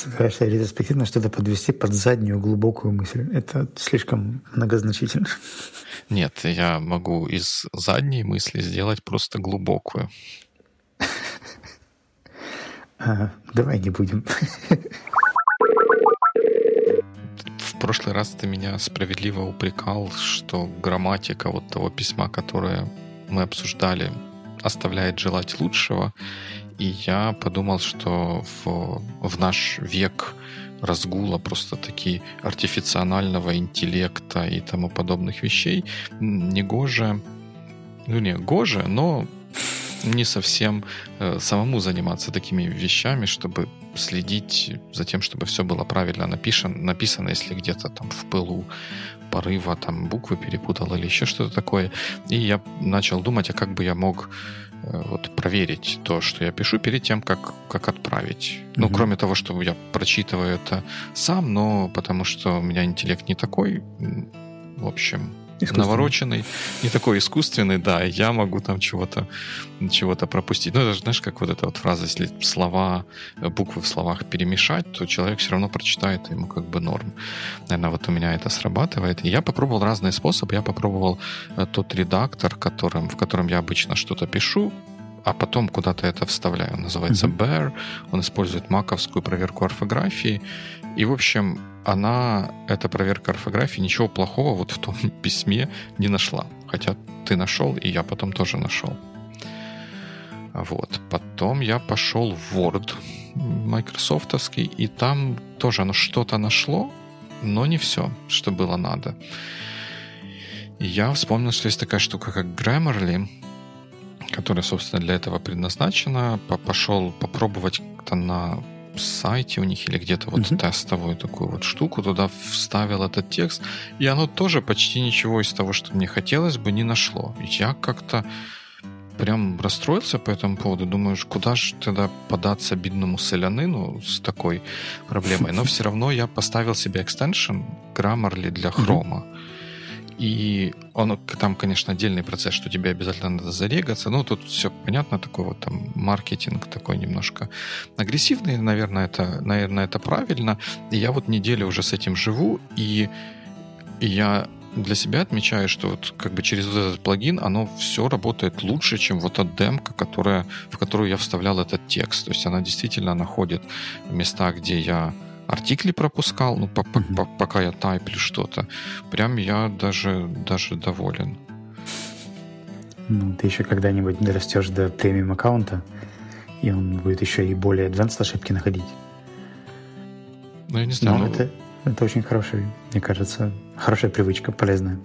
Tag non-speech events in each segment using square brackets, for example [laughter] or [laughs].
собираешься ретроспективно что-то подвести под заднюю глубокую мысль. Это слишком многозначительно. Нет, я могу из задней мысли сделать просто глубокую. [laughs] А, давай не будем. В прошлый раз ты меня справедливо упрекал, что грамматика вот того письма, которое мы обсуждали, оставляет желать лучшего. И я подумал, что в, в наш век разгула просто таки артифициального интеллекта и тому подобных вещей не гоже, ну не гоже, но не совсем э, самому заниматься такими вещами, чтобы следить за тем, чтобы все было правильно напишано, написано, если где-то там в пылу порыва там буквы перепутал или еще что-то такое. И я начал думать, а как бы я мог вот проверить то, что я пишу, перед тем, как, как отправить. Mm-hmm. Ну, кроме того, что я прочитываю это сам, но потому что у меня интеллект не такой, в общем, навороченный, не такой искусственный, да, я могу там чего-то чего пропустить. Ну, это же, знаешь, как вот эта вот фраза, если слова, буквы в словах перемешать, то человек все равно прочитает, ему как бы норм. Наверное, вот у меня это срабатывает. И я попробовал разные способы. Я попробовал э, тот редактор, которым, в котором я обычно что-то пишу, а потом куда-то это вставляю. Он называется mm-hmm. Bear. Он использует маковскую проверку орфографии. И, в общем, она, эта проверка орфографии, ничего плохого вот в том [laughs] письме не нашла. Хотя ты нашел, и я потом тоже нашел. Вот. Потом я пошел в Word майкрософтовский, и там тоже оно что-то нашло, но не все, что было надо. И я вспомнил, что есть такая штука, как Grammarly, которая, собственно, для этого предназначена. Пошел попробовать как-то на сайте у них или где-то вот uh-huh. тестовую такую вот штуку, туда вставил этот текст, и оно тоже почти ничего из того, что мне хотелось бы, не нашло. Я как-то прям расстроился по этому поводу. Думаешь, куда же тогда податься бедному солянину с такой проблемой? Но все равно я поставил себе экстеншн Grammarly для хрома. Uh-huh. И он, там, конечно, отдельный процесс, что тебе обязательно надо зарегаться. Ну, тут все понятно, такой вот там маркетинг такой немножко агрессивный, наверное, это, наверное, это правильно. И я вот неделю уже с этим живу, и, и я для себя отмечаю, что вот как бы через вот этот плагин оно все работает лучше, чем вот эта демка, которая, в которую я вставлял этот текст. То есть она действительно находит места, где я артикли пропускал, ну, по -по -по пока я тайплю что-то. Прям я даже, даже доволен. Ну, ты еще когда-нибудь дорастешь до премиум аккаунта, и он будет еще и более advanced ошибки находить. Ну, я не знаю. Но ну... это, это очень хорошая, мне кажется, хорошая привычка, полезная.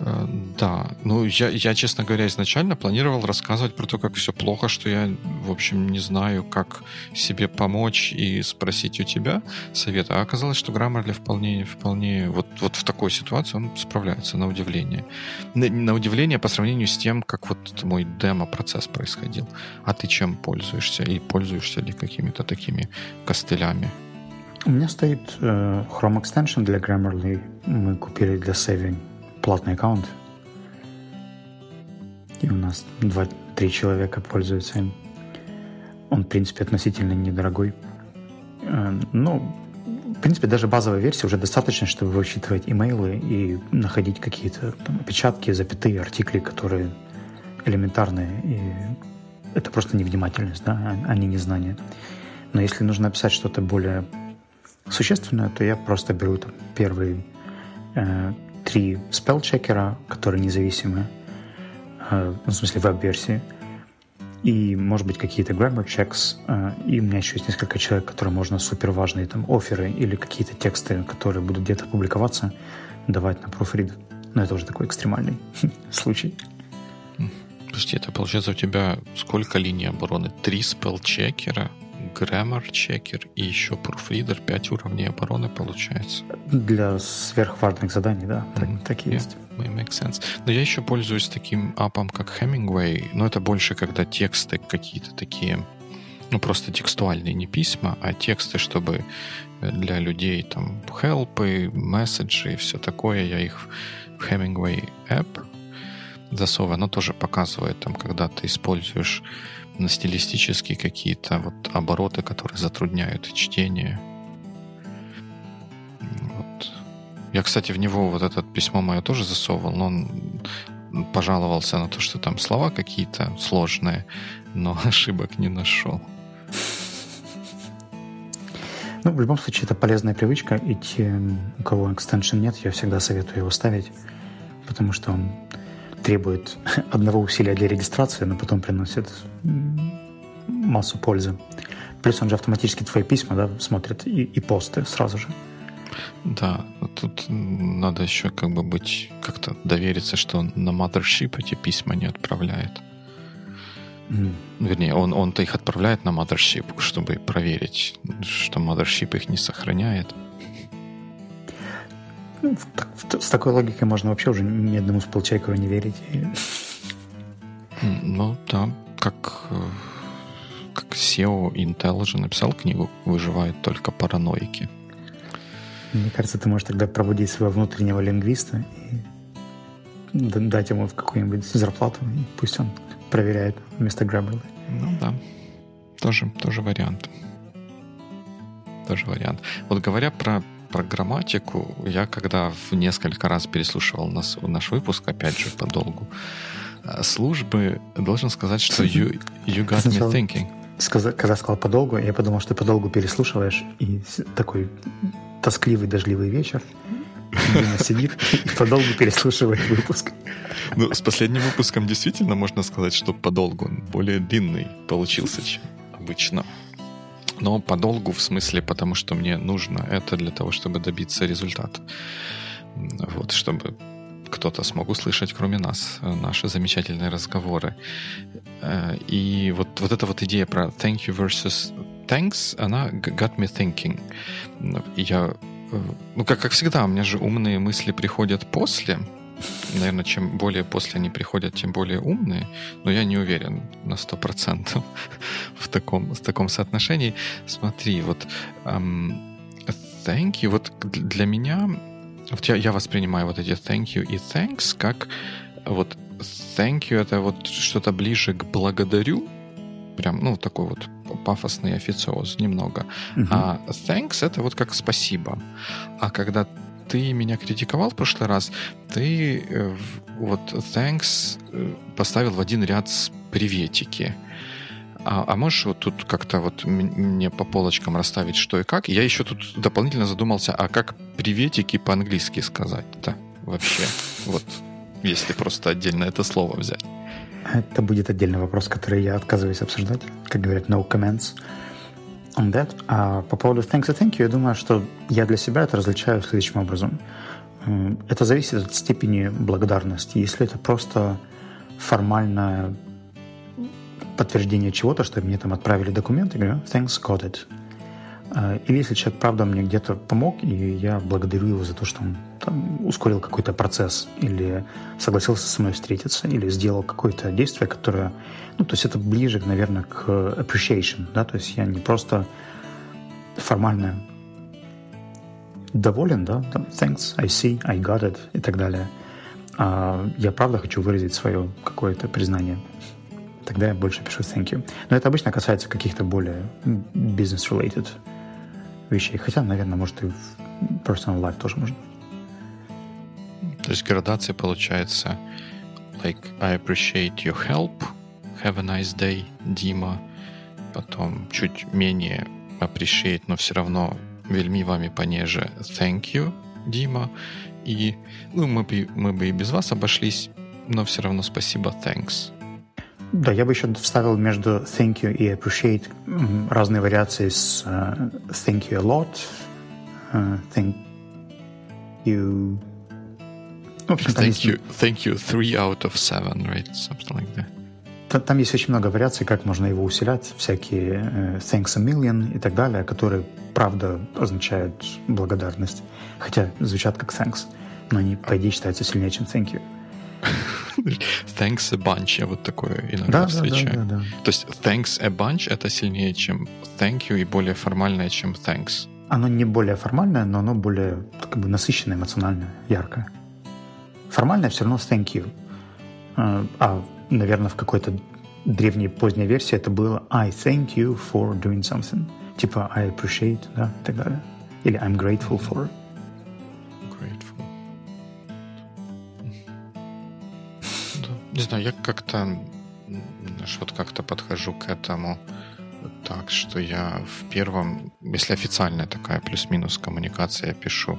Э, да, ну я, я, честно говоря, изначально планировал рассказывать про то, как все плохо, что я, в общем, не знаю, как себе помочь и спросить у тебя совета. А оказалось, что Grammarly вполне, вполне вот, вот в такой ситуации он справляется, на удивление. На, на удивление по сравнению с тем, как вот мой демо-процесс происходил. А ты чем пользуешься? И пользуешься ли какими-то такими костылями? У меня стоит э, Chrome Extension для Grammarly. Мы купили для Saving платный аккаунт. И у нас 2-3 человека пользуются им. Он, в принципе, относительно недорогой. Э, ну, в принципе, даже базовая версия уже достаточно, чтобы высчитывать имейлы и находить какие-то там, опечатки, запятые, артикли, которые элементарные. И это просто невнимательность, да, а, а не незнание. Но если нужно написать что-то более существенное, то я просто беру там первый э, три спелчекера, которые независимы, э, ну, в смысле веб-версии, и, может быть, какие-то grammar checks, э, и у меня еще есть несколько человек, которые можно супер важные там оферы или какие-то тексты, которые будут где-то публиковаться, давать на proofread. Но это уже такой экстремальный [laughs] случай. Подожди, это получается у тебя сколько линий обороны? Три спелчекера? Grammar Checker и еще Proofreader 5 уровней обороны получается. Для сверхважных заданий, да, так, mm-hmm. так и yeah. есть. Makes sense. Но я еще пользуюсь таким апом, как Hemingway, но это больше, когда тексты какие-то такие, ну, просто текстуальные, не письма, а тексты, чтобы для людей там хелпы, месседжи и все такое, я их в Hemingway App засовы, оно тоже показывает, там, когда ты используешь на стилистические какие-то вот обороты, которые затрудняют чтение. Вот. Я, кстати, в него вот это письмо мое тоже засовывал, но он пожаловался на то, что там слова какие-то сложные, но [laughs] ошибок не нашел. Ну, в любом случае, это полезная привычка, и те, у кого экстеншн нет, я всегда советую его ставить, потому что он требует [laughs] одного усилия для регистрации, но потом приносит массу пользы. Плюс он же автоматически твои письма да, смотрит и, и посты сразу же. Да, тут надо еще как бы быть, как-то довериться, что он на Mothership эти письма не отправляет. Mm. Вернее, он, он-то их отправляет на Mothership, чтобы проверить, что Mothership их не сохраняет. С такой логикой можно вообще уже ни одному сполчайкеру не верить. Ну, да, как, э, как SEO Intel же написал книгу «Выживают только параноики». Мне кажется, ты можешь тогда пробудить своего внутреннего лингвиста и дать ему какую-нибудь зарплату, и пусть он проверяет вместо Граббела. Ну да, тоже, тоже вариант. Тоже вариант. Вот говоря про про грамматику, я когда в несколько раз переслушивал нас, наш выпуск, опять же, по долгу э, службы, должен сказать, что you, you got me thinking. Сказа, когда сказал подолгу, я подумал, что ты подолгу переслушиваешь, и такой тоскливый, дождливый вечер. Сидит и подолгу переслушивает выпуск. Ну, с последним выпуском действительно можно сказать, что подолгу. Он более длинный получился, чем обычно. Но подолгу в смысле, потому что мне нужно это для того, чтобы добиться результата. Вот, чтобы кто-то смог услышать, кроме нас, наши замечательные разговоры. Э, и вот, вот эта вот идея про thank you versus thanks, она got me thinking. Я, э, ну, как, как всегда, у меня же умные мысли приходят после, наверное, чем более после они приходят, тем более умные, но я не уверен на 100% [laughs] в таком, в таком соотношении. Смотри, вот um, thank you, вот для меня, вот я, я воспринимаю вот эти thank you и thanks как вот thank you это вот что-то ближе к благодарю, прям, ну, такой вот пафосный официоз немного. Uh-huh. А thanks это вот как спасибо. А когда ты меня критиковал в прошлый раз, ты э, вот thanks э, поставил в один ряд с приветики. А, а можешь вот тут как-то вот мне по полочкам расставить, что и как? Я еще тут дополнительно задумался, а как приветики по-английски сказать-то вообще? Вот, если просто отдельно это слово взять. Это будет отдельный вопрос, который я отказываюсь обсуждать. Как говорят, no comments on that. А по поводу thanks и thank you, я думаю, что я для себя это различаю следующим образом. Это зависит от степени благодарности. Если это просто формальное подтверждение чего-то, что мне там отправили документы, говорю, thanks, got it. А, или если человек, правда, мне где-то помог, и я благодарю его за то, что он там, ускорил какой-то процесс, или согласился со мной встретиться, или сделал какое-то действие, которое... Ну, то есть это ближе, наверное, к appreciation, да, то есть я не просто формально доволен, да, там, thanks, I see, I got it и так далее. А я правда хочу выразить свое какое-то признание. Тогда я больше пишу thank you. Но это обычно касается каких-то более business-related вещей. Хотя, наверное, может и в personal life тоже можно. То есть градация получается like I appreciate your help, have a nice day, Дима. Потом чуть менее appreciate, но все равно вельми вами понеже thank you, Дима. И ну, мы, бы, мы бы и без вас обошлись, но все равно спасибо, thanks. Да, я бы еще вставил между thank you и appreciate разные вариации с uh, thank you a lot, uh, thank you... В общем, thank, есть... you, thank you three out of seven, right? Something like that. Там есть очень много вариаций, как можно его усилять, всякие uh, thanks a million и так далее, которые, правда, означают благодарность. Хотя звучат как thanks, но они, по идее, считаются сильнее, чем thank you. [laughs] thanks a bunch, я вот такое иногда да, встречаю. Да, да, да, да. То есть thanks a bunch это сильнее, чем thank you и более формальное, чем thanks. Оно не более формальное, но оно более как бы насыщенное, эмоциональное, яркое. Формальное все равно thank you. А, а, наверное, в какой-то древней поздней версии это было I thank you for doing something. Типа I appreciate, да, и так далее. Или I'm grateful for. Не знаю, я как-то вот как-то подхожу к этому так, что я в первом, если официальная такая плюс-минус коммуникация, я пишу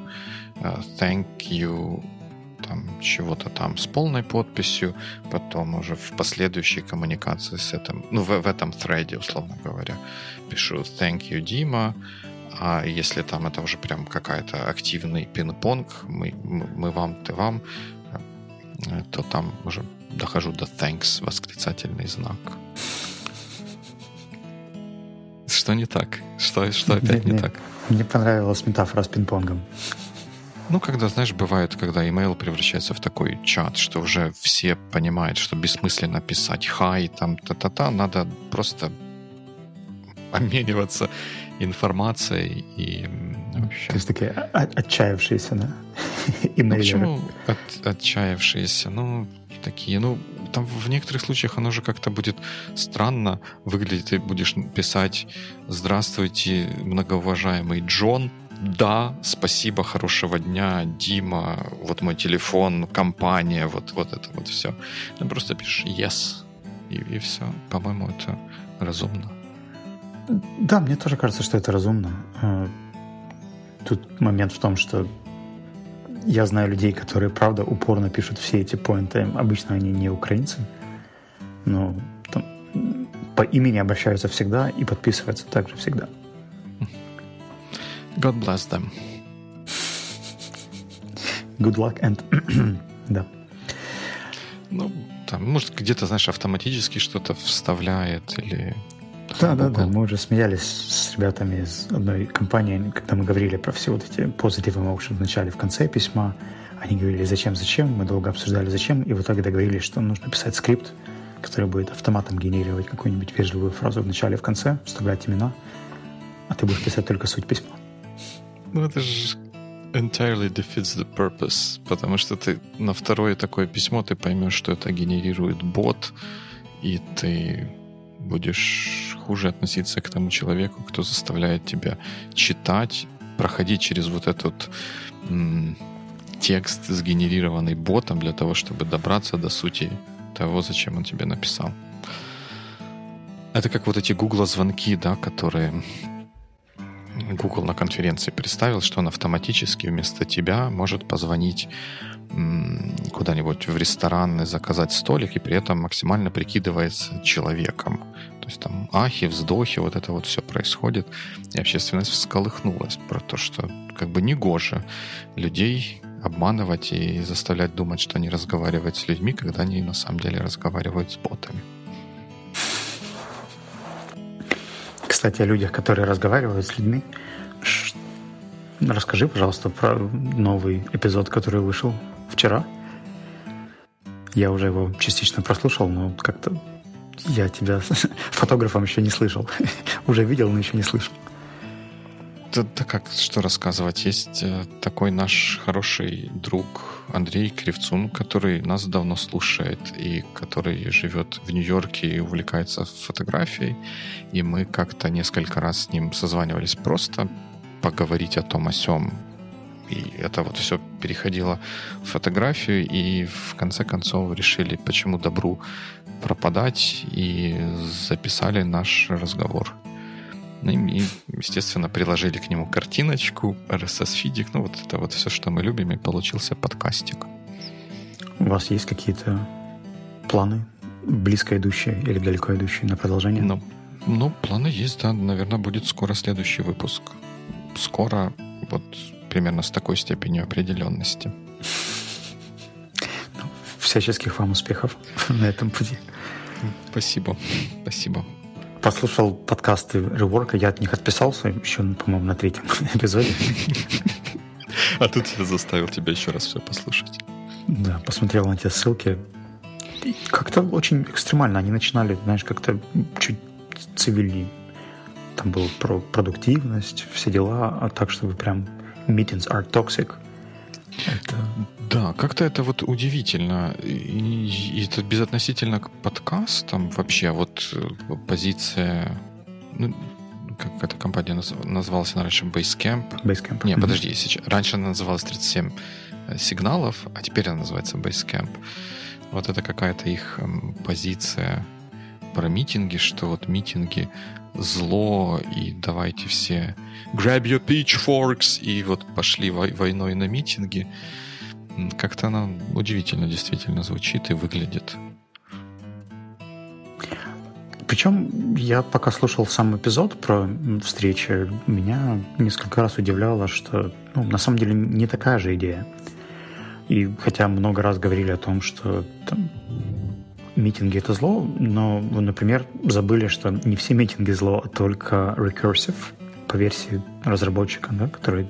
uh, thank you там чего-то там с полной подписью, потом уже в последующей коммуникации с этим, ну, в, в этом thread, условно говоря, пишу thank you, Дима, а если там это уже прям какая-то активный пинг-понг, мы, мы, мы вам, ты вам, э, то там уже дохожу до thanks, восклицательный знак. Что не так? Что, что опять мне, не так? Мне понравилась метафора с пинг-понгом. Ну, когда, знаешь, бывает, когда email превращается в такой чат, что уже все понимают, что бессмысленно писать хай, там, та-та-та, надо просто обмениваться информацией и вообще... То есть такие отчаявшиеся, да? [laughs] Ну, почему от, отчаявшиеся? Ну, такие, ну, там в некоторых случаях оно же как-то будет странно выглядеть. Ты будешь писать «Здравствуйте, многоуважаемый Джон», да, спасибо, хорошего дня, Дима, вот мой телефон, компания, вот, вот это вот все. Ты просто пишешь yes, и, и все. По-моему, это разумно. Да, мне тоже кажется, что это разумно. Тут момент в том, что я знаю людей, которые, правда, упорно пишут все эти поинты. Обычно они не украинцы, но там, по имени обращаются всегда и подписываются также всегда. God bless them. Good luck and... [clears throat] да. Ну, там, может, где-то, знаешь, автоматически что-то вставляет или да, да, да. Мы уже смеялись с ребятами из одной компании, когда мы говорили про все вот эти positive emotions в начале, в конце письма. Они говорили, зачем, зачем. Мы долго обсуждали, зачем. И в итоге договорились, что нужно писать скрипт, который будет автоматом генерировать какую-нибудь вежливую фразу в начале и в конце, вставлять имена, а ты будешь писать только суть письма. Ну, это же entirely defeats the purpose, потому что ты на второе такое письмо ты поймешь, что это генерирует бот, и ты будешь хуже относиться к тому человеку, кто заставляет тебя читать, проходить через вот этот м- текст, сгенерированный ботом для того, чтобы добраться до сути того, зачем он тебе написал. Это как вот эти Google звонки, да, которые Google на конференции представил, что он автоматически вместо тебя может позвонить куда-нибудь в ресторан и заказать столик, и при этом максимально прикидывается человеком. То есть там ахи, вздохи, вот это вот все происходит. И общественность всколыхнулась про то, что как бы не гоже людей обманывать и заставлять думать, что они разговаривают с людьми, когда они на самом деле разговаривают с ботами. Кстати, о людях, которые разговаривают с людьми. Расскажи, пожалуйста, про новый эпизод, который вышел вчера. Я уже его частично прослушал, но как-то я тебя [laughs] фотографом еще не слышал. [laughs] уже видел, но еще не слышал. Да, да как, что рассказывать? Есть э, такой наш хороший друг Андрей Кривцун, который нас давно слушает и который живет в Нью-Йорке и увлекается фотографией. И мы как-то несколько раз с ним созванивались просто поговорить о том о сём. И это вот все переходило в фотографию, и в конце концов решили, почему добру пропадать, и записали наш разговор. Ну и, естественно, приложили к нему картиночку, RSS-фидик, ну вот это вот все, что мы любим, и получился подкастик. У вас есть какие-то планы, близко идущие или далеко идущие на продолжение? Ну, ну, планы есть, да. Наверное, будет скоро следующий выпуск. Скоро, вот примерно с такой степенью определенности. Ну, всяческих вам успехов [laughs] на этом пути. Спасибо. Спасибо послушал подкасты Реворка, я от них отписался еще, по-моему, на третьем [laughs] эпизоде. А тут я заставил тебя еще раз все послушать. Да, посмотрел на те ссылки. Как-то очень экстремально. Они начинали, знаешь, как-то чуть цивильнее. Там было про продуктивность, все дела, а так, чтобы прям meetings are toxic. Это... Да, как-то это вот удивительно. И, это безотносительно к подкастам вообще. Вот э, позиция... Ну, как эта компания наз... называлась раньше? Basecamp? Basecamp. Не, mm-hmm. подожди. Сейчас... Раньше она называлась 37 э, сигналов, а теперь она называется Basecamp. Вот это какая-то их эм, позиция про митинги, что вот митинги зло, и давайте все grab your pitchforks, и вот пошли войной на митинги. Как-то она удивительно действительно звучит и выглядит. Причем я пока слушал сам эпизод про встречи, меня несколько раз удивляло, что ну, на самом деле не такая же идея. И хотя много раз говорили о том, что там, митинги это зло, но вы, например, забыли, что не все митинги зло, а только recursive по версии разработчика, да, который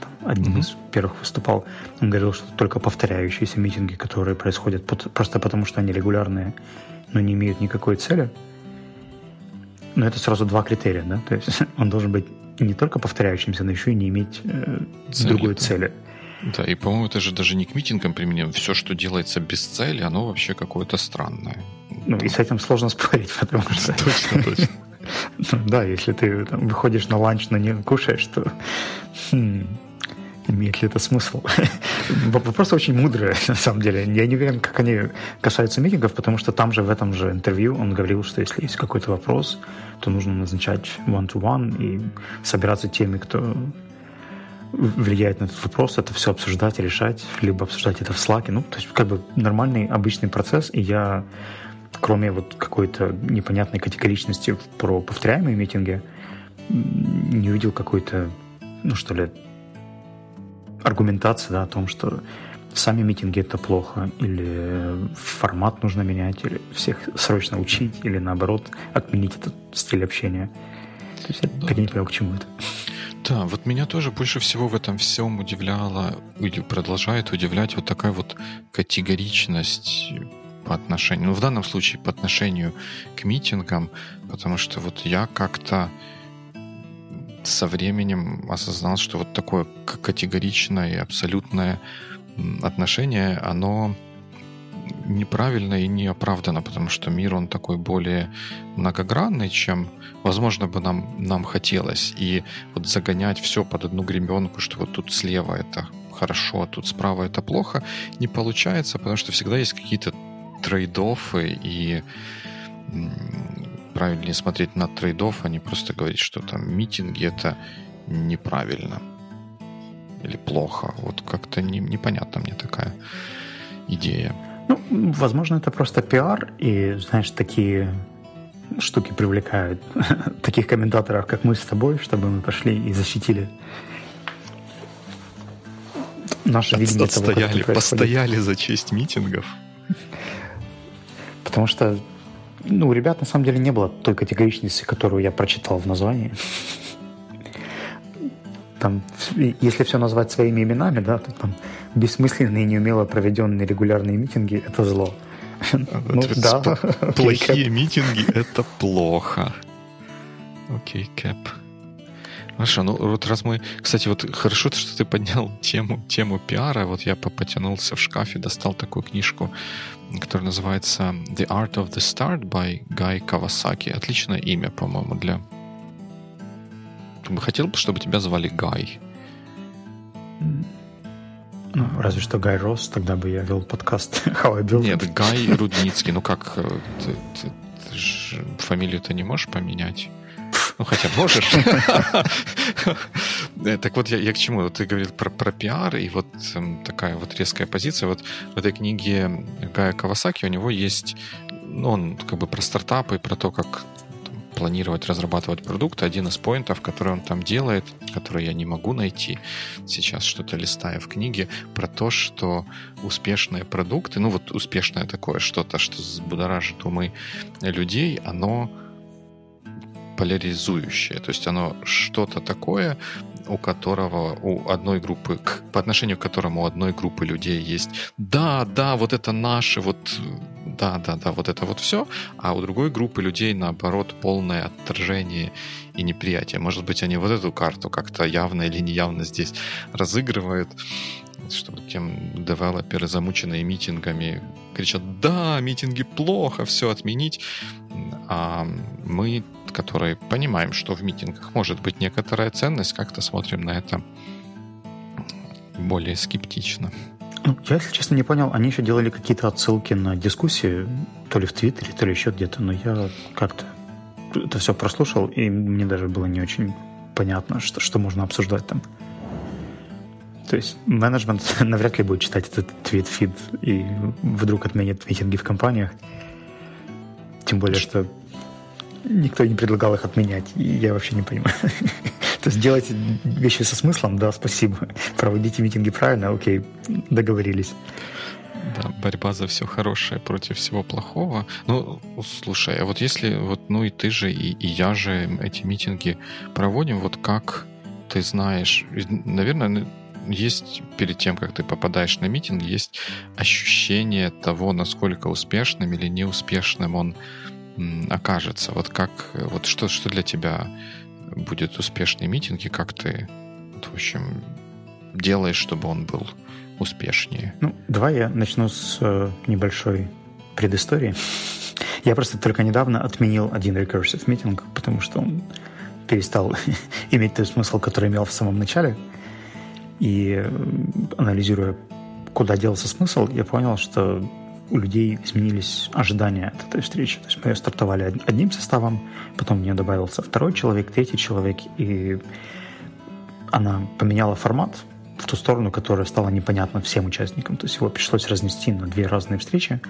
там, одним mm-hmm. из первых выступал. Он говорил, что только повторяющиеся митинги, которые происходят под, просто потому, что они регулярные, но не имеют никакой цели. Но это сразу два критерия, да, то есть [laughs] он должен быть не только повторяющимся, но еще и не иметь э, цели. другой цели. Да, и, по-моему, это же даже не к митингам применим. Все, что делается без цели, оно вообще какое-то странное. Ну, и с этим сложно спорить, потому что... [laughs] Точно, точно. Ну да, если ты там, выходишь на ланч, но не кушаешь, то хм, имеет ли это смысл? [laughs] Вопрос очень мудрый, [laughs] на самом деле. Я не уверен, как они касаются митингов, потому что там же в этом же интервью он говорил, что если есть какой-то вопрос, то нужно назначать one-to-one и собираться теми, кто влияет на этот вопрос, это все обсуждать, решать, либо обсуждать это в Slack. Ну, то есть как бы нормальный, обычный процесс, и я, кроме вот какой-то непонятной категоричности про повторяемые митинги, не увидел какой-то, ну что ли, аргументации да, о том, что сами митинги это плохо, или формат нужно менять, или всех срочно учить, или наоборот отменить этот стиль общения. То есть я не понял, к чему это. Да, вот меня тоже больше всего в этом всем удивляло, или продолжает удивлять вот такая вот категоричность по отношению, ну, в данном случае по отношению к митингам, потому что вот я как-то со временем осознал, что вот такое категоричное и абсолютное отношение, оно неправильно и неоправданно, потому что мир, он такой более многогранный, чем, возможно, бы нам, нам хотелось. И вот загонять все под одну гребенку, что вот тут слева это хорошо, а тут справа это плохо, не получается, потому что всегда есть какие-то трейдофы и правильнее смотреть на трейдов, а не просто говорить, что там митинги это неправильно или плохо. Вот как-то не, непонятна мне такая идея. Ну, возможно, это просто пиар, и, знаешь, такие штуки привлекают [laughs] таких комментаторов, как мы с тобой, чтобы мы пошли и защитили наше видение Отстояли, того, постояли за честь митингов. Потому что ну, у ребят на самом деле не было той категоричности, которую я прочитал в названии. [laughs] Там, если все назвать своими именами, да, то там бессмысленные, неумело проведенные регулярные митинги – это зло. Ну, да. [laughs] Плохие митинги – это плохо. Окей, Кэп. Хорошо, ну вот раз мы... Кстати, вот хорошо, что ты поднял тему, тему пиара. Вот я потянулся в шкафе, достал такую книжку, которая называется The Art of the Start by Гай Кавасаки. Отличное имя, по-моему, для... Хотел бы, чтобы тебя звали Гай. Ну, разве что Гай Росс, тогда бы я вел подкаст [laughs] How I Built Нет, Гай Рудницкий. Ну как, э, ты, ты, ты же фамилию-то не можешь поменять? Ну, хотя можешь. Э, так вот, я, я к чему? Ты говорил про, про пиар, и вот эм, такая вот резкая позиция. Вот в этой книге Гая Кавасаки у него есть, ну, он как бы про стартапы, про то, как планировать, разрабатывать продукт, один из поинтов, который он там делает, который я не могу найти сейчас, что-то листая в книге, про то, что успешные продукты, ну вот успешное такое что-то, что взбудоражит умы людей, оно поляризующее. То есть оно что-то такое, у которого, у одной группы, к, по отношению к которому у одной группы людей есть «да, да, вот это наше, вот да, да, да, вот это вот все», а у другой группы людей, наоборот, полное отторжение и неприятие. Может быть, они вот эту карту как-то явно или неявно здесь разыгрывают. чтобы тем девелоперы, замученные митингами, кричат, да, митинги плохо, все отменить. А мы, которые понимаем, что в митингах может быть некоторая ценность, как-то смотрим на это более скептично. Ну, я, если честно, не понял, они еще делали какие-то отсылки на дискуссии, то ли в Твиттере, то ли еще где-то, но я как-то это все прослушал, и мне даже было не очень понятно, что, что можно обсуждать там. То есть менеджмент [laughs] навряд ли будет читать этот твит-фид и вдруг отменит митинги в компаниях. Тем более, что никто не предлагал их отменять, и я вообще не понимаю. [laughs] То есть делайте вещи со смыслом, да, спасибо. Проводите митинги правильно, окей, договорились. Да, борьба за все хорошее против всего плохого. Ну, слушай, а вот если вот, ну и ты же, и, и я же эти митинги проводим, вот как ты знаешь, наверное, есть перед тем, как ты попадаешь на митинг, есть ощущение того, насколько успешным или неуспешным он окажется. Вот как, вот что, что для тебя будет успешный митинг, и как ты, вот, в общем, делаешь, чтобы он был успешнее? Ну, давай я начну с э, небольшой предыстории. Я просто только недавно отменил один recursive митинг, потому что он перестал [laughs] иметь тот смысл, который имел в самом начале. И э, анализируя, куда делся смысл, я понял, что у людей изменились ожидания от этой встречи. То есть мы ее стартовали одним составом, потом в нее добавился второй человек, третий человек, и она поменяла формат в ту сторону, которая стала непонятна всем участникам. То есть его пришлось разнести на две разные встречи,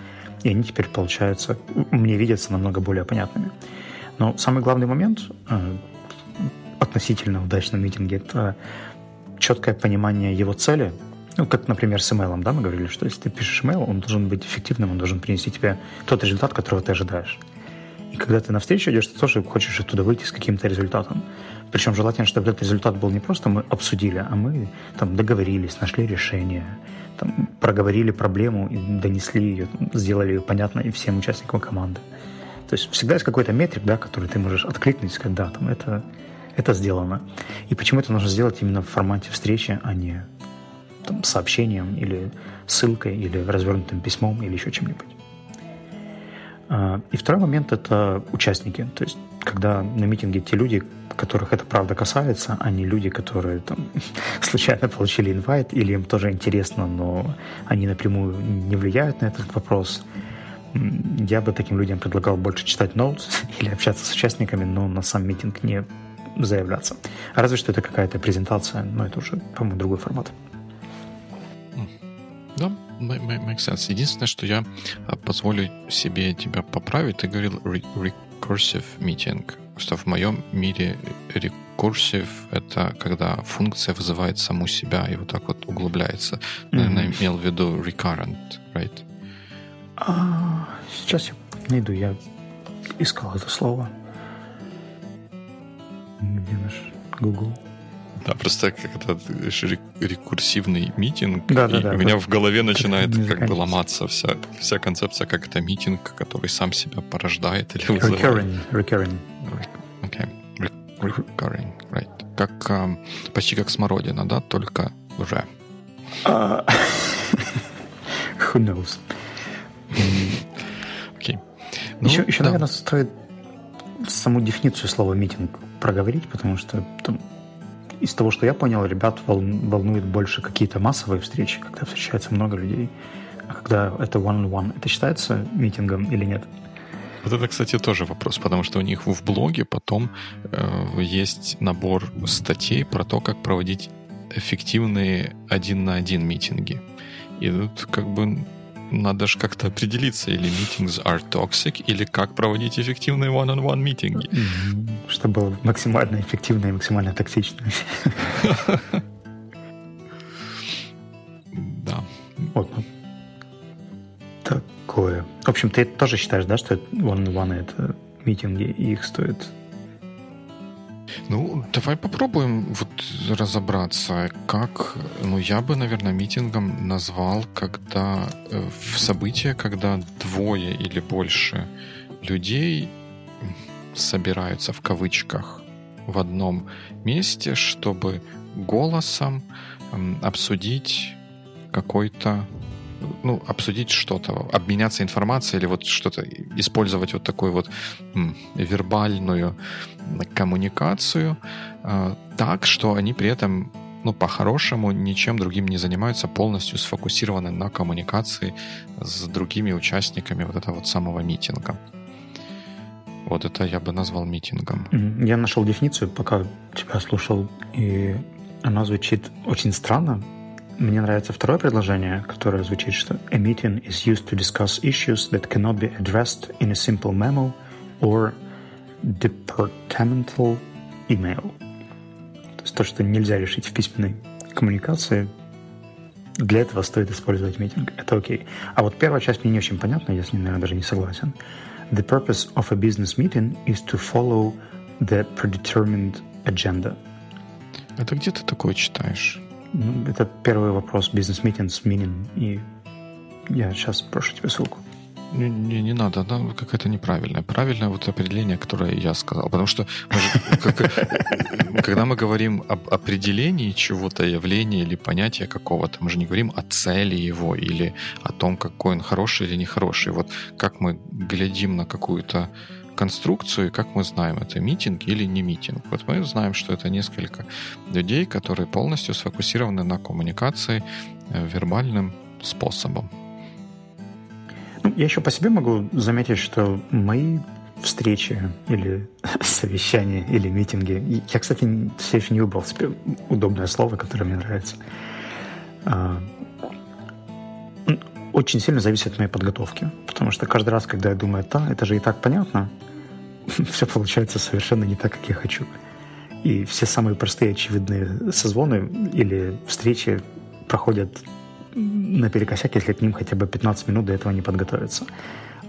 и они теперь, получаются, мне видятся намного более понятными. Но самый главный момент э, относительно удачном митинге – это четкое понимание его цели, ну, как, например, с email, да, мы говорили, что если ты пишешь email, он должен быть эффективным, он должен принести тебе тот результат, которого ты ожидаешь. И когда ты навстречу идешь, ты тоже хочешь оттуда выйти с каким-то результатом. Причем желательно, чтобы этот результат был не просто мы обсудили, а мы там договорились, нашли решение, там, проговорили проблему и донесли ее, сделали ее понятной всем участникам команды. То есть всегда есть какой-то метрик, да, который ты можешь откликнуть и сказать, да, там это, это сделано. И почему это нужно сделать именно в формате встречи, а не там, сообщением или ссылкой или развернутым письмом или еще чем-нибудь. А, и второй момент – это участники. То есть, когда на митинге те люди, которых это правда касается, а не люди, которые там, [laughs] случайно получили инвайт, или им тоже интересно, но они напрямую не влияют на этот вопрос, я бы таким людям предлагал больше читать ноутс [laughs] или общаться с участниками, но на сам митинг не заявляться. Разве что это какая-то презентация, но это уже, по-моему, другой формат. Да, make sense. Единственное, что я а, позволю себе тебя поправить, ты говорил recursive meeting, что в моем мире recursive — это когда функция вызывает саму себя и вот так вот углубляется. Mm-hmm. Наверное, имел в виду recurrent, right? А, сейчас я найду, я искал это слово. Где наш Google? Да, просто как это рекурсивный митинг. Да, да, да. У меня в голове начинает как бы ломаться вся, вся концепция, как это митинг, который сам себя порождает или вызывает. Recurring. Recurring. Okay. Recurring, right. Как, um, почти как смородина, да, только уже. Uh, who knows? Окей. Okay. Ну, еще, еще да. наверное, стоит саму дефиницию слова митинг проговорить, потому что там из того, что я понял, ребят волнует больше какие-то массовые встречи, когда встречается много людей. А когда это one-on-one, это считается митингом или нет? Вот это, кстати, тоже вопрос, потому что у них в блоге потом э, есть набор статей про то, как проводить эффективные один на один митинги. И тут как бы надо же как-то определиться, или meetings are toxic, или как проводить эффективные one-on-one митинги. Чтобы было максимально эффективно и максимально токсично. [laughs] Да. Вот. Такое. В общем, ты тоже считаешь, да, что one-on-one это митинги, и их стоит ну, давай попробуем вот разобраться, как, ну, я бы, наверное, митингом назвал, когда э, в событие, когда двое или больше людей собираются в кавычках в одном месте, чтобы голосом обсудить какой-то ну, обсудить что-то, обменяться информацией или вот что-то, использовать вот такую вот вербальную коммуникацию э, так, что они при этом ну, по-хорошему, ничем другим не занимаются, полностью сфокусированы на коммуникации с другими участниками вот этого вот самого митинга. Вот это я бы назвал митингом. Я нашел дефиницию, пока тебя слушал, и она звучит очень странно. Мне нравится второе предложение, которое звучит, что a meeting is used to discuss issues that cannot be addressed in a simple memo or departmental email есть то, что нельзя решить в письменной коммуникации, для этого стоит использовать митинг. Это окей. А вот первая часть мне не очень понятна, я с ней, наверное, даже не согласен. The purpose of a business meeting is to follow the predetermined agenda. Это где ты такое читаешь? Ну, это первый вопрос. Business meetings, meaning. И я сейчас прошу тебе ссылку. Не, не, не надо, она какая-то неправильная. Правильное вот определение, которое я сказал. Потому что [laughs] когда мы говорим об определении чего-то, явления или понятия какого-то, мы же не говорим о цели его или о том, какой он хороший или нехороший. Вот как мы глядим на какую-то конструкцию, и как мы знаем, это митинг или не митинг. Вот мы знаем, что это несколько людей, которые полностью сфокусированы на коммуникации э, вербальным способом. Ну, я еще по себе могу заметить, что мои встречи или [laughs] совещания или митинги. Я, кстати, все еще не выбрал себе удобное слово, которое мне нравится. Очень сильно зависит от моей подготовки. Потому что каждый раз, когда я думаю, да, это же и так понятно, [laughs] все получается совершенно не так, как я хочу. И все самые простые, очевидные созвоны или встречи проходят наперекосяк, если к ним хотя бы 15 минут до этого не подготовиться.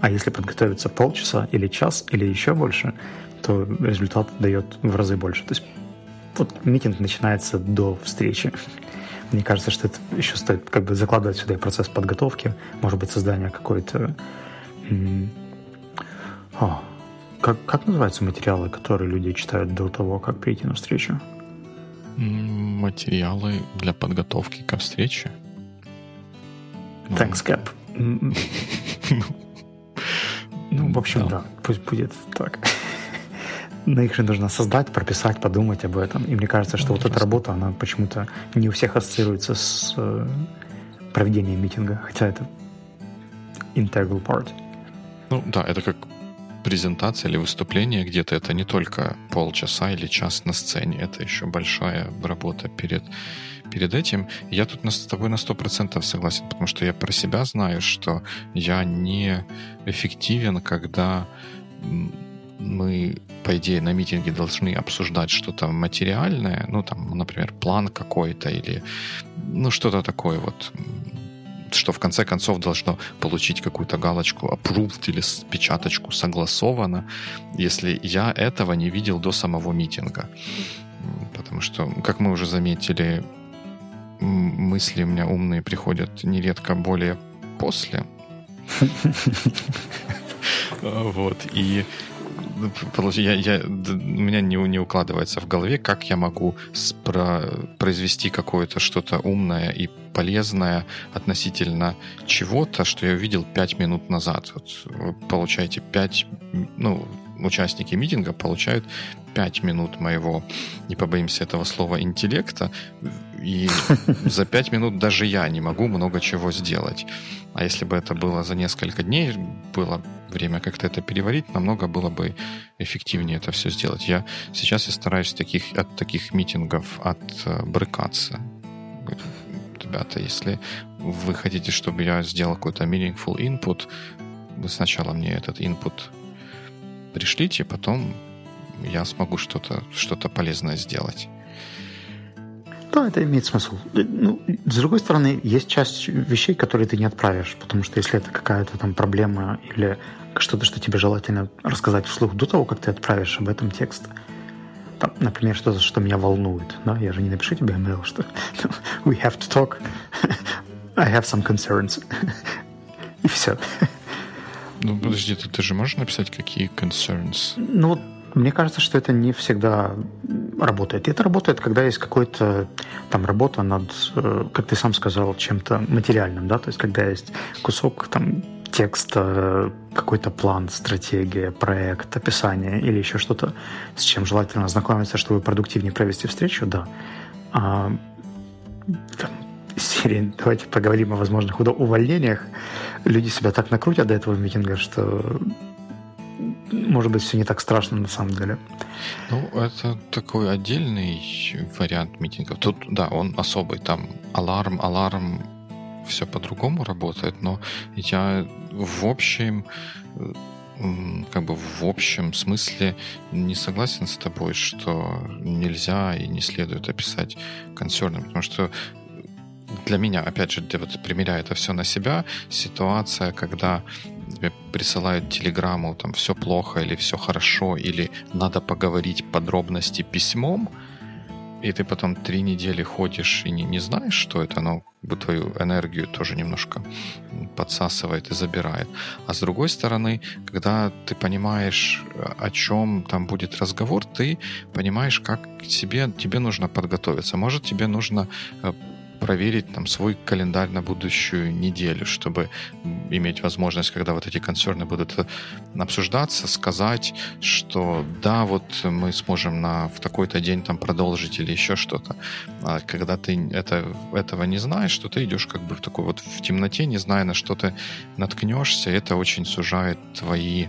А если подготовиться полчаса или час или еще больше, то результат дает в разы больше. То есть вот митинг начинается до встречи. Мне кажется, что это еще стоит как бы закладывать сюда и процесс подготовки, может быть, создание какой-то... О, как, как называются материалы, которые люди читают до того, как прийти на встречу? Материалы для подготовки ко встрече? Thanks, Cap. [laughs] Ну, в общем, да. да, пусть будет так. Но их же нужно создать, прописать, подумать об этом. И мне кажется, что вот эта работа, она почему-то не у всех ассоциируется с э, проведением митинга, хотя это integral part. Ну да, это как презентация или выступление где-то. Это не только полчаса или час на сцене, это еще большая работа перед перед этим. Я тут с тобой на 100% согласен, потому что я про себя знаю, что я не эффективен, когда мы, по идее, на митинге должны обсуждать что-то материальное, ну, там, например, план какой-то или, ну, что-то такое вот, что в конце концов должно получить какую-то галочку approved или печаточку согласовано, если я этого не видел до самого митинга. Потому что, как мы уже заметили, мысли у меня умные приходят нередко более после. [laughs] Вот. И я, я, у меня не, не укладывается в голове, как я могу спро, произвести какое-то что-то умное и полезное относительно чего-то, что я увидел пять минут назад. Вот вы получаете пять, ну, участники митинга получают 5 минут моего, не побоимся этого слова, интеллекта, и за 5 минут даже я не могу много чего сделать. А если бы это было за несколько дней, было время как-то это переварить, намного было бы эффективнее это все сделать. Я сейчас я стараюсь таких, от таких митингов отбрыкаться. Ребята, если вы хотите, чтобы я сделал какой-то meaningful input, вы сначала мне этот input пришлите, потом я смогу что-то что полезное сделать. Да, это имеет смысл. Ну, с другой стороны, есть часть вещей, которые ты не отправишь, потому что если это какая-то там проблема или что-то, что тебе желательно рассказать вслух до того, как ты отправишь об этом текст, там, например, что-то, что меня волнует, да, я же не напишу тебе email, что [laughs] we have to talk, [laughs] I have some concerns, [laughs] и все. Ну, подожди, ты, ты же можешь написать, какие concerns? Ну, вот мне кажется, что это не всегда работает. Это работает, когда есть какой-то там работа над, э, как ты сам сказал, чем-то материальным, да, то есть когда есть кусок там текста, какой-то план, стратегия, проект, описание или еще что-то, с чем желательно ознакомиться, чтобы продуктивнее провести встречу, да. А, там, серии «Давайте поговорим о возможных увольнениях». Люди себя так накрутят до этого митинга, что может быть, все не так страшно на самом деле. Ну, это такой отдельный вариант митингов. Тут, да, он особый. Там аларм, аларм, все по-другому работает, но я в общем как бы в общем смысле не согласен с тобой, что нельзя и не следует описать консерном, потому что для меня, опять же, вот примеряя это все на себя, ситуация, когда тебе присылают телеграмму, там все плохо или все хорошо, или надо поговорить подробности письмом, и ты потом три недели ходишь и не, не знаешь, что это, оно бы твою энергию тоже немножко подсасывает и забирает. А с другой стороны, когда ты понимаешь, о чем там будет разговор, ты понимаешь, как тебе, тебе нужно подготовиться. Может, тебе нужно э, проверить там свой календарь на будущую неделю, чтобы иметь возможность, когда вот эти концерны будут э, обсуждаться, сказать, что да, вот мы сможем на, в такой-то день там продолжить или еще что-то. А когда ты это, этого не знаешь, что ты идешь как бы в такой вот в темноте, не зная, на что ты наткнешься, это очень сужает твои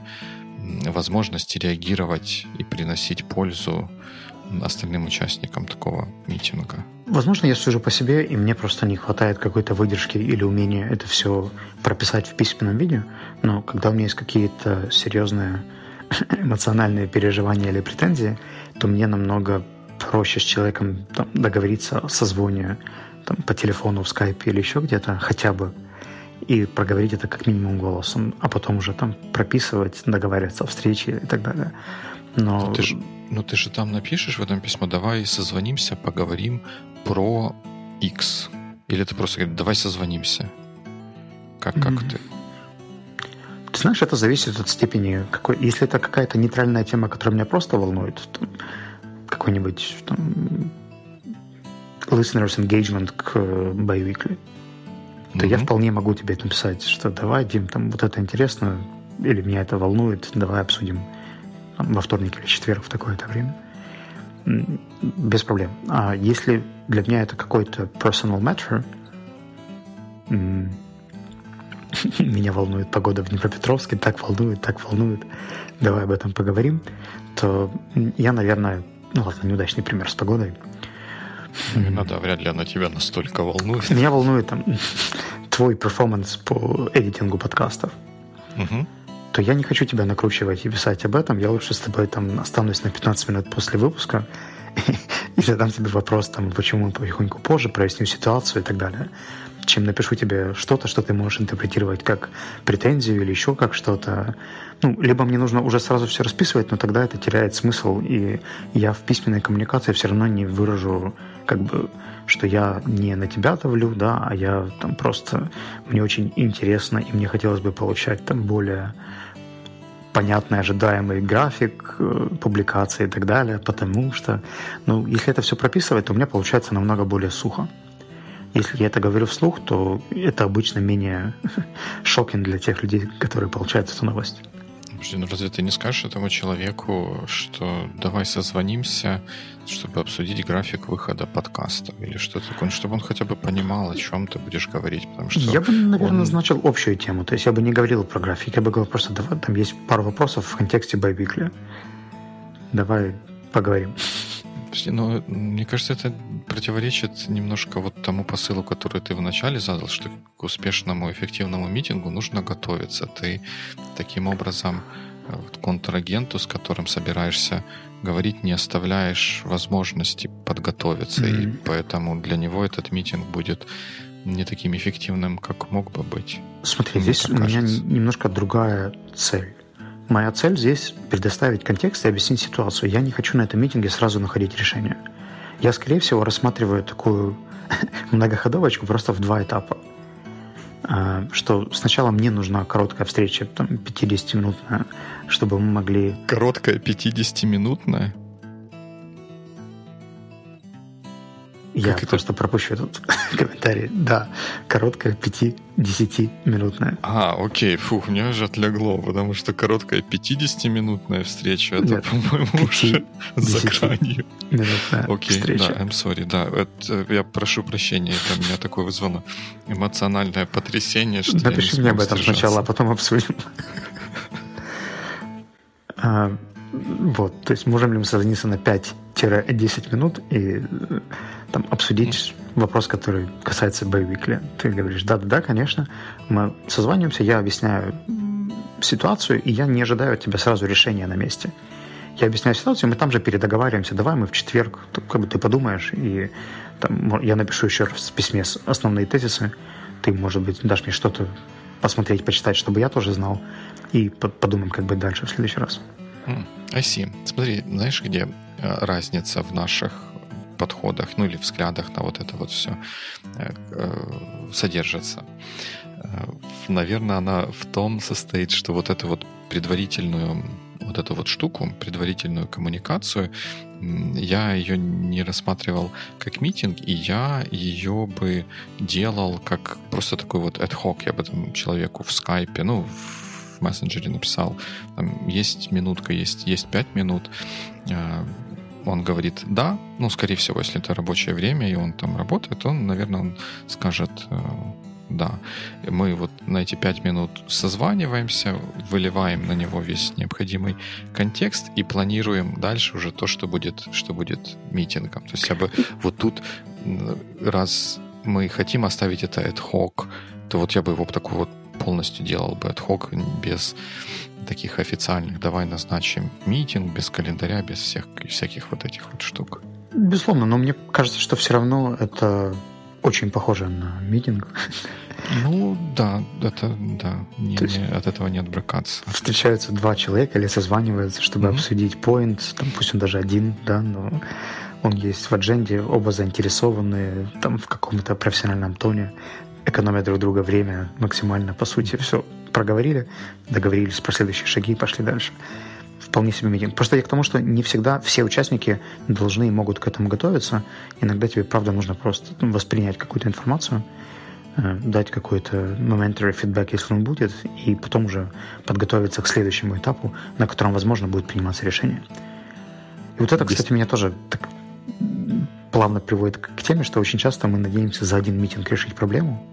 возможности реагировать и приносить пользу остальным участникам такого митинга? Возможно, я сужу по себе, и мне просто не хватает какой-то выдержки или умения это все прописать в письменном виде. Но когда у меня есть какие-то серьезные [laughs] эмоциональные переживания или претензии, то мне намного проще с человеком там, договориться о созвоне там, по телефону, в скайпе или еще где-то хотя бы и проговорить это как минимум голосом, а потом уже там прописывать, договариваться о встрече и так далее. Но... но ты же ну ты же там напишешь в этом письмо, давай созвонимся, поговорим про X. Или ты просто говоришь, давай созвонимся. Как, как mm-hmm. ты? Ты знаешь, это зависит от степени какой. Если это какая-то нейтральная тема, которая меня просто волнует, то какой-нибудь там, listeners engagement к Biweekly, то mm-hmm. я вполне могу тебе написать, что давай, Дим, там вот это интересно, или меня это волнует, давай обсудим во вторник или четверг в такое-то время. Без проблем. А если для меня это какой-то personal matter, [laughs] меня волнует погода в Днепропетровске, так волнует, так волнует, давай об этом поговорим, то я, наверное, ну ладно, неудачный пример с погодой. Ну да, вряд ли она тебя настолько волнует. Меня волнует там [laughs] твой перформанс по эдитингу подкастов. Угу то я не хочу тебя накручивать и писать об этом. Я лучше с тобой там останусь на 15 минут после выпуска [laughs] и задам тебе вопрос, там, почему потихоньку позже, проясню ситуацию и так далее. Чем напишу тебе что-то, что ты можешь интерпретировать как претензию или еще как что-то. Ну, либо мне нужно уже сразу все расписывать, но тогда это теряет смысл, и я в письменной коммуникации все равно не выражу как бы что я не на тебя давлю, да, а я там просто мне очень интересно и мне хотелось бы получать там более понятный, ожидаемый график э, публикации и так далее, потому что, ну, если это все прописывать, то у меня получается намного более сухо. Если я это говорю вслух, то это обычно менее [laughs] шокин для тех людей, которые получают эту новость. Подожди, ну разве ты не скажешь этому человеку, что давай созвонимся, чтобы обсудить график выхода подкаста или что-то такое, ну, чтобы он хотя бы понимал, о чем ты будешь говорить, потому что... Я бы, наверное, он... назначил общую тему, то есть я бы не говорил про график, я бы говорил просто, давай, там есть пару вопросов в контексте Байбикля. Давай поговорим. Подожди, ну, мне кажется, это противоречит немножко вот тому посылу, который ты вначале задал, что к успешному, эффективному митингу нужно готовиться. Ты таким образом э, контрагенту, с которым собираешься говорить, не оставляешь возможности подготовиться, mm-hmm. и поэтому для него этот митинг будет не таким эффективным, как мог бы быть. Смотри, здесь у меня немножко другая цель. Моя цель здесь предоставить контекст и объяснить ситуацию. Я не хочу на этом митинге сразу находить решение. Я, скорее всего, рассматриваю такую [laughs] многоходовочку просто в два этапа. А, что сначала мне нужна короткая встреча, там, 50-минутная, чтобы мы могли... Короткая 50-минутная? Я как просто это? пропущу этот [laughs] комментарий. Да, короткая 5-10 минутная. А, окей, фух, меня же отлегло, потому что короткая 50-минутная встреча, это, Нет, по-моему, уже за гранью. Минутная окей, встреча. да, I'm sorry, да. Это, я прошу прощения, это у меня такое вызвано эмоциональное потрясение, что Напиши мне об этом сдержаться. сначала, а потом обсудим. [laughs] Вот, то есть можем ли мы созвониться на 5-10 минут и э, там, обсудить вопрос, который касается боевикли. Ты говоришь, да-да-да, конечно. Мы созваниваемся, я объясняю ситуацию, и я не ожидаю от тебя сразу решения на месте. Я объясняю ситуацию, мы там же передоговариваемся, давай мы в четверг, как бы ты подумаешь, и там, я напишу еще раз в письме основные тезисы, ты, может быть, дашь мне что-то посмотреть, почитать, чтобы я тоже знал, и подумаем, как быть дальше в следующий раз. I. Смотри, знаешь, где э, разница в наших подходах, ну или взглядах на вот это вот все э, э, содержится? Наверное, она в том состоит, что вот эту вот предварительную вот эту вот штуку, предварительную коммуникацию, я ее не рассматривал как митинг, и я ее бы делал как просто такой вот ad hoc, я бы там человеку в скайпе, ну, в в мессенджере написал, там, есть минутка, есть, есть пять минут, э, он говорит «да», ну, скорее всего, если это рабочее время, и он там работает, он, наверное, он скажет э, «да». Мы вот на эти пять минут созваниваемся, выливаем на него весь необходимый контекст и планируем дальше уже то, что будет, что будет митингом. То есть я бы вот тут, раз мы хотим оставить это ad hoc, то вот я бы его такой вот полностью делал бы hoc без таких официальных «давай назначим митинг», без календаря, без всех, всяких вот этих вот штук. Безусловно, но мне кажется, что все равно это очень похоже на митинг. Ну, да, это, да, не, есть, не, от этого не отбрыкаться. Встречаются два человека или созваниваются, чтобы mm-hmm. обсудить point, там, пусть он даже один, да, но он есть в адженде, оба заинтересованы там в каком-то профессиональном тоне экономя друг друга время максимально, по сути, все проговорили, договорились про следующие шаги и пошли дальше. Вполне себе митинг. Просто я к тому, что не всегда все участники должны и могут к этому готовиться. Иногда тебе, правда, нужно просто воспринять какую-то информацию, э, дать какой-то momentary feedback, если он будет, и потом уже подготовиться к следующему этапу, на котором, возможно, будет приниматься решение. И вот это, кстати, меня тоже так плавно приводит к теме, что очень часто мы надеемся за один митинг решить проблему,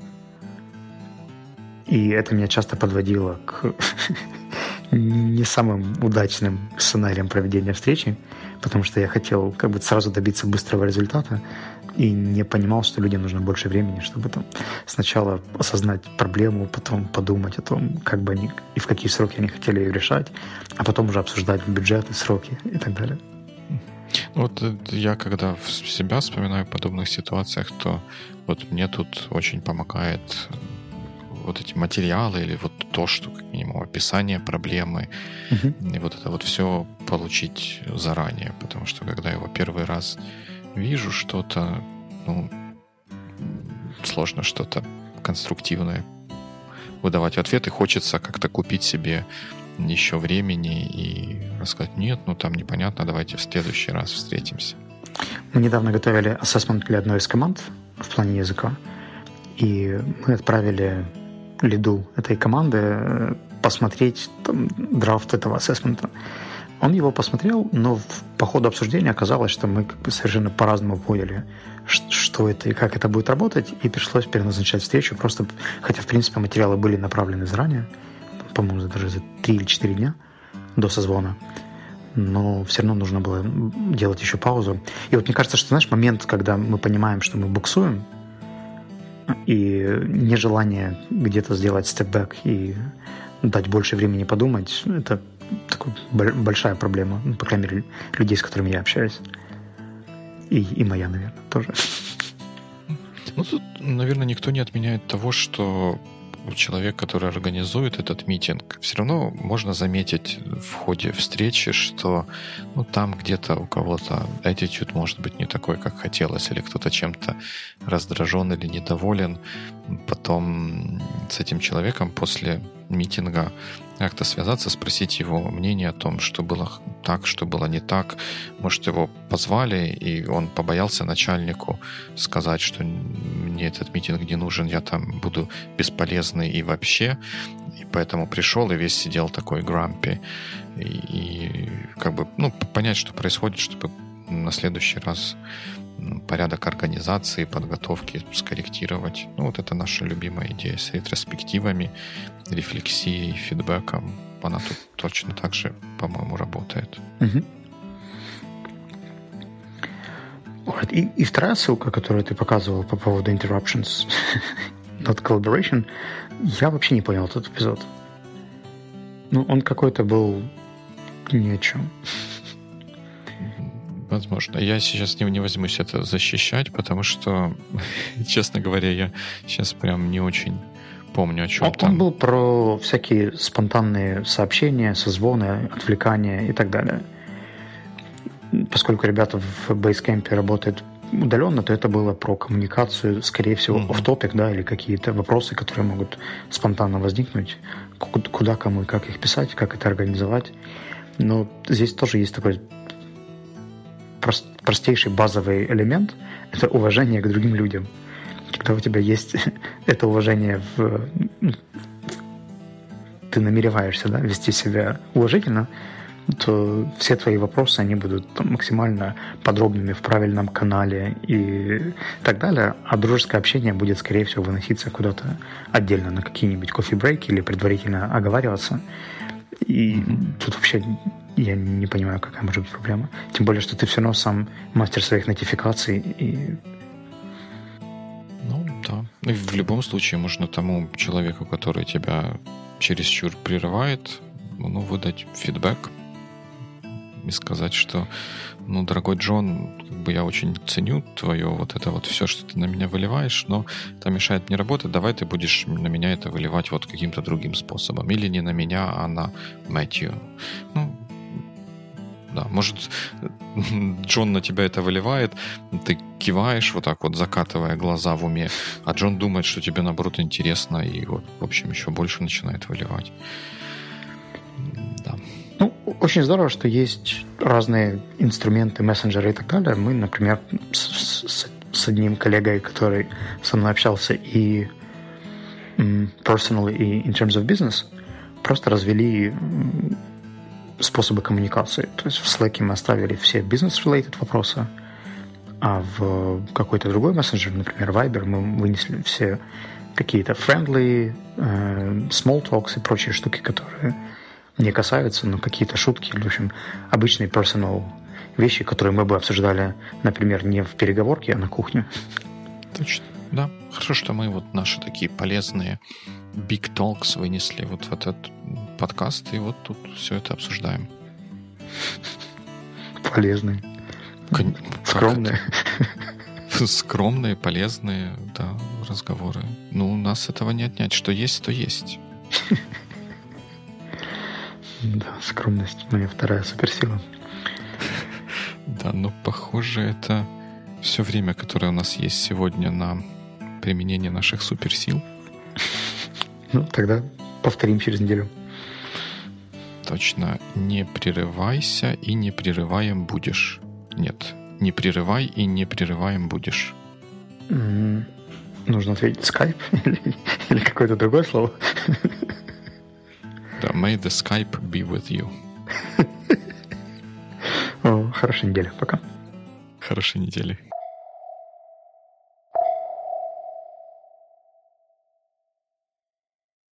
и это меня часто подводило к [laughs] не самым удачным сценариям проведения встречи, потому что я хотел как бы сразу добиться быстрого результата и не понимал, что людям нужно больше времени, чтобы там сначала осознать проблему, потом подумать о том, как бы они и в какие сроки они хотели ее решать, а потом уже обсуждать бюджеты, сроки и так далее. Вот э, я когда себя вспоминаю в подобных ситуациях, то вот мне тут очень помогает вот эти материалы или вот то, что как минимум описание проблемы uh-huh. и вот это вот все получить заранее, потому что когда я его первый раз вижу что-то, ну, сложно что-то конструктивное выдавать в ответ, и хочется как-то купить себе еще времени и рассказать, нет, ну там непонятно, давайте в следующий раз встретимся. Мы недавно готовили ассессмент для одной из команд в плане языка, и мы отправили лиду этой команды э, посмотреть там, драфт этого ассессмента. Он его посмотрел, но по ходу обсуждения оказалось, что мы как бы совершенно по-разному поняли, что это и как это будет работать, и пришлось переназначать встречу, просто, хотя, в принципе, материалы были направлены заранее, по-моему, даже за 3 или 4 дня до созвона, но все равно нужно было делать еще паузу. И вот мне кажется, что, знаешь, момент, когда мы понимаем, что мы буксуем, и нежелание где-то сделать степбэк и дать больше времени подумать, это такая большая проблема, ну, по крайней мере, людей, с которыми я общаюсь. И, и моя, наверное, тоже. Ну, тут, наверное, никто не отменяет того, что человек, который организует этот митинг, все равно можно заметить в ходе встречи, что ну, там где-то у кого-то attitude может быть не такой, как хотелось, или кто-то чем-то раздражен или недоволен. Потом с этим человеком после митинга как-то связаться, спросить его мнение о том, что было так, что было не так. Может, его позвали, и он побоялся начальнику сказать, что мне этот митинг не нужен, я там буду бесполезный и вообще. И поэтому пришел и весь сидел такой грампи. И, и как бы, ну, понять, что происходит, чтобы на следующий раз порядок организации, подготовки скорректировать. Ну, вот это наша любимая идея с ретроспективами, рефлексией, фидбэком. Она тут точно так же, по-моему, работает. Угу. Вот. И, и вторая ссылка, которую ты показывал по поводу interruptions, [laughs] not collaboration, я вообще не понял этот эпизод. Ну, он какой-то был ни о чем. Возможно. Я сейчас не, не возьмусь это защищать, потому что, [laughs] честно говоря, я сейчас прям не очень помню, о чем он, там. Он был про всякие спонтанные сообщения, созвоны, отвлекания и так далее. Поскольку ребята в Basecamp работают удаленно, то это было про коммуникацию, скорее всего, mm-hmm. off-topic, да, или какие-то вопросы, которые могут спонтанно возникнуть, куда, кому и как их писать, как это организовать. Но здесь тоже есть такой прост, простейший базовый элемент – это уважение к другим людям. Когда у тебя есть [laughs] это уважение в, ты намереваешься да, вести себя уважительно, то все твои вопросы, они будут там, максимально подробными в правильном канале и так далее, а дружеское общение будет, скорее всего, выноситься куда-то отдельно на какие-нибудь кофе-брейки или предварительно оговариваться. И mm-hmm. тут вообще я не понимаю, какая может быть проблема. Тем более, что ты все равно сам мастер своих нотификаций и ну, да. Ну, и в любом случае можно тому человеку, который тебя чересчур прерывает, ну, выдать фидбэк и сказать, что, ну, дорогой Джон, как бы я очень ценю твое вот это вот все, что ты на меня выливаешь, но это мешает мне работать, давай ты будешь на меня это выливать вот каким-то другим способом. Или не на меня, а на Мэтью. Ну, да. Может, [laughs] Джон на тебя это выливает, ты киваешь вот так вот, закатывая глаза в уме, а Джон думает, что тебе, наоборот, интересно, и вот, в общем, еще больше начинает выливать. Да. Ну, очень здорово, что есть разные инструменты, мессенджеры и так далее. Мы, например, с, с, с одним коллегой, который со мной общался и personally, и in terms of business, просто развели способы коммуникации. То есть в Slack мы оставили все business-related вопросы, а в какой-то другой мессенджер, например, Viber, мы вынесли все какие-то friendly, э, small talks и прочие штуки, которые не касаются, но какие-то шутки, в общем, обычные personal вещи, которые мы бы обсуждали, например, не в переговорке, а на кухне. Точно, да. Хорошо, что мы вот наши такие полезные Big Talks вынесли вот в этот подкаст, и вот тут все это обсуждаем. Полезные. Кон... Скромные. Скромные, полезные, да, разговоры. Ну, у нас этого не отнять. Что есть, то есть. Да, скромность моя вторая суперсила. Да, но похоже, это все время, которое у нас есть сегодня на применение наших суперсил. Ну, тогда повторим через неделю. Точно. Не прерывайся и не прерываем будешь. Нет. Не прерывай и не прерываем будешь. Mm-hmm. Нужно ответить скайп [laughs] или, или какое-то другое слово. Да, may the Skype be with you. О, хорошей недели. Пока. Хорошей недели.